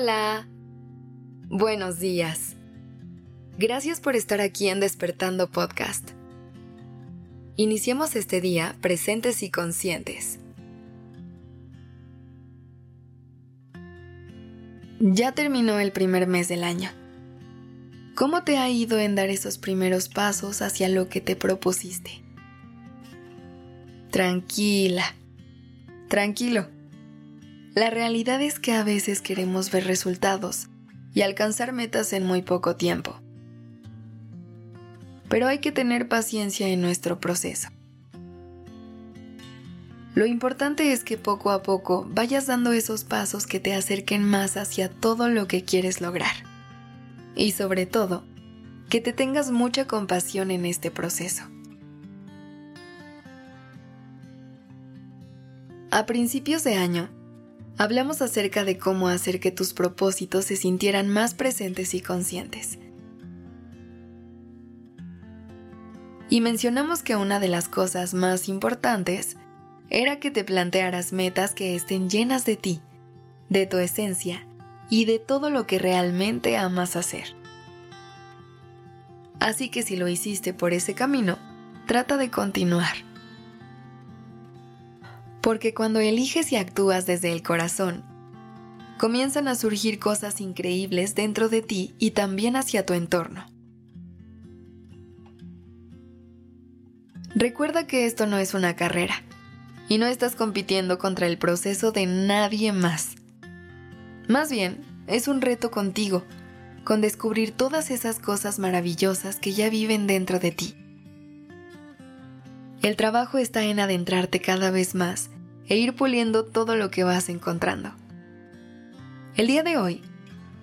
Hola. Buenos días. Gracias por estar aquí en Despertando Podcast. Iniciemos este día presentes y conscientes. Ya terminó el primer mes del año. ¿Cómo te ha ido en dar esos primeros pasos hacia lo que te propusiste? Tranquila, tranquilo la realidad es que a veces queremos ver resultados y alcanzar metas en muy poco tiempo. Pero hay que tener paciencia en nuestro proceso. Lo importante es que poco a poco vayas dando esos pasos que te acerquen más hacia todo lo que quieres lograr. Y sobre todo, que te tengas mucha compasión en este proceso. A principios de año, hablamos acerca de cómo hacer que tus propósitos se sintieran más presentes y conscientes. Y mencionamos que una de las cosas más importantes era que te plantearas metas que estén llenas de ti, de tu esencia y de todo lo que realmente amas hacer. Así que si lo hiciste por ese camino, trata de continuar porque cuando eliges y actúas desde el corazón, comienzan a surgir cosas increíbles dentro de ti y también hacia tu entorno. Recuerda que esto no es una carrera y no estás compitiendo contra el proceso de nadie más. Más bien, es un reto contigo, con descubrir todas esas cosas maravillosas que ya viven dentro de ti. El trabajo está en adentrarte cada vez más e ir puliendo todo lo que vas encontrando. El día de hoy,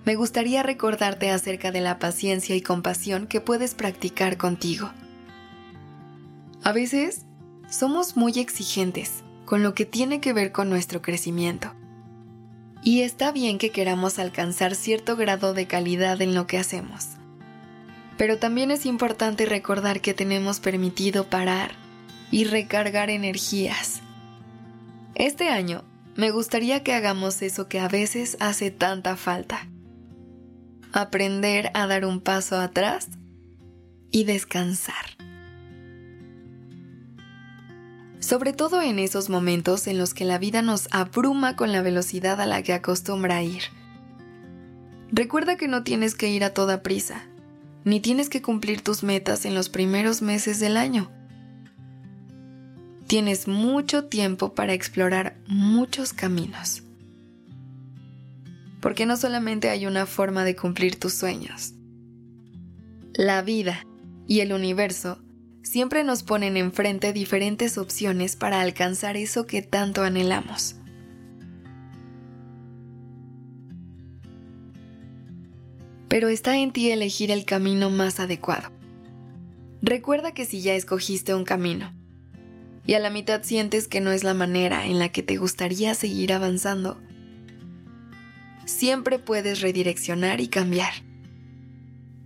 me gustaría recordarte acerca de la paciencia y compasión que puedes practicar contigo. A veces, somos muy exigentes con lo que tiene que ver con nuestro crecimiento. Y está bien que queramos alcanzar cierto grado de calidad en lo que hacemos. Pero también es importante recordar que tenemos permitido parar y recargar energías este año me gustaría que hagamos eso que a veces hace tanta falta. Aprender a dar un paso atrás y descansar. Sobre todo en esos momentos en los que la vida nos abruma con la velocidad a la que acostumbra ir. Recuerda que no tienes que ir a toda prisa, ni tienes que cumplir tus metas en los primeros meses del año tienes mucho tiempo para explorar muchos caminos. Porque no solamente hay una forma de cumplir tus sueños. La vida y el universo siempre nos ponen enfrente diferentes opciones para alcanzar eso que tanto anhelamos. Pero está en ti elegir el camino más adecuado. Recuerda que si ya escogiste un camino, y a la mitad sientes que no es la manera en la que te gustaría seguir avanzando, siempre puedes redireccionar y cambiar.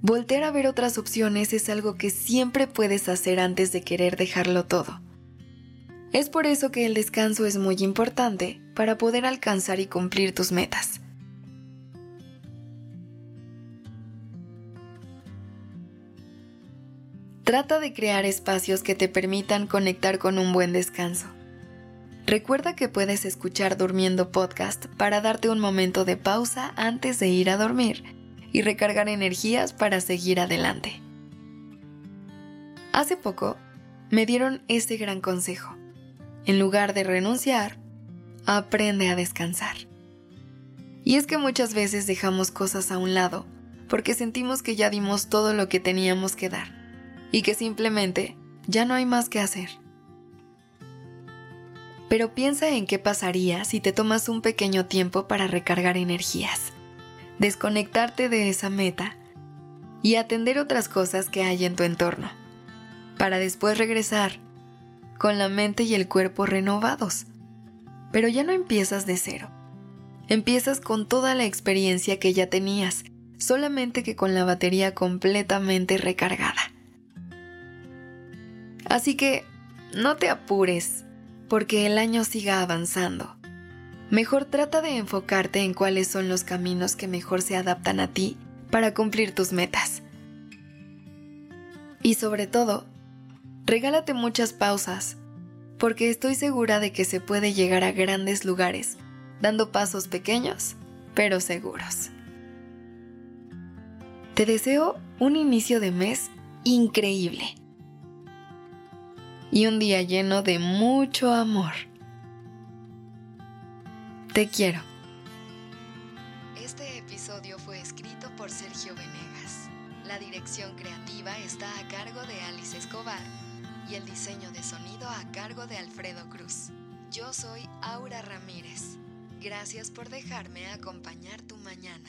Voltear a ver otras opciones es algo que siempre puedes hacer antes de querer dejarlo todo. Es por eso que el descanso es muy importante para poder alcanzar y cumplir tus metas. Trata de crear espacios que te permitan conectar con un buen descanso. Recuerda que puedes escuchar Durmiendo Podcast para darte un momento de pausa antes de ir a dormir y recargar energías para seguir adelante. Hace poco me dieron este gran consejo. En lugar de renunciar, aprende a descansar. Y es que muchas veces dejamos cosas a un lado porque sentimos que ya dimos todo lo que teníamos que dar y que simplemente ya no hay más que hacer. Pero piensa en qué pasaría si te tomas un pequeño tiempo para recargar energías, desconectarte de esa meta y atender otras cosas que hay en tu entorno, para después regresar con la mente y el cuerpo renovados. Pero ya no empiezas de cero. Empiezas con toda la experiencia que ya tenías, solamente que con la batería completamente recargada. Así que no te apures porque el año siga avanzando. Mejor trata de enfocarte en cuáles son los caminos que mejor se adaptan a ti para cumplir tus metas. Y sobre todo, regálate muchas pausas, porque estoy segura de que se puede llegar a grandes lugares, dando pasos pequeños, pero seguros. Te deseo un inicio de mes increíble y un día lleno de mucho amor. Te quiero. Este episodio fue escrito por Sergio Venegas. La dirección creativa está a cargo de Alice Escobar y el diseño de sonido a cargo de Alfredo Cruz. Yo soy Aura Ramírez. Gracias por dejarme acompañar tu mañana.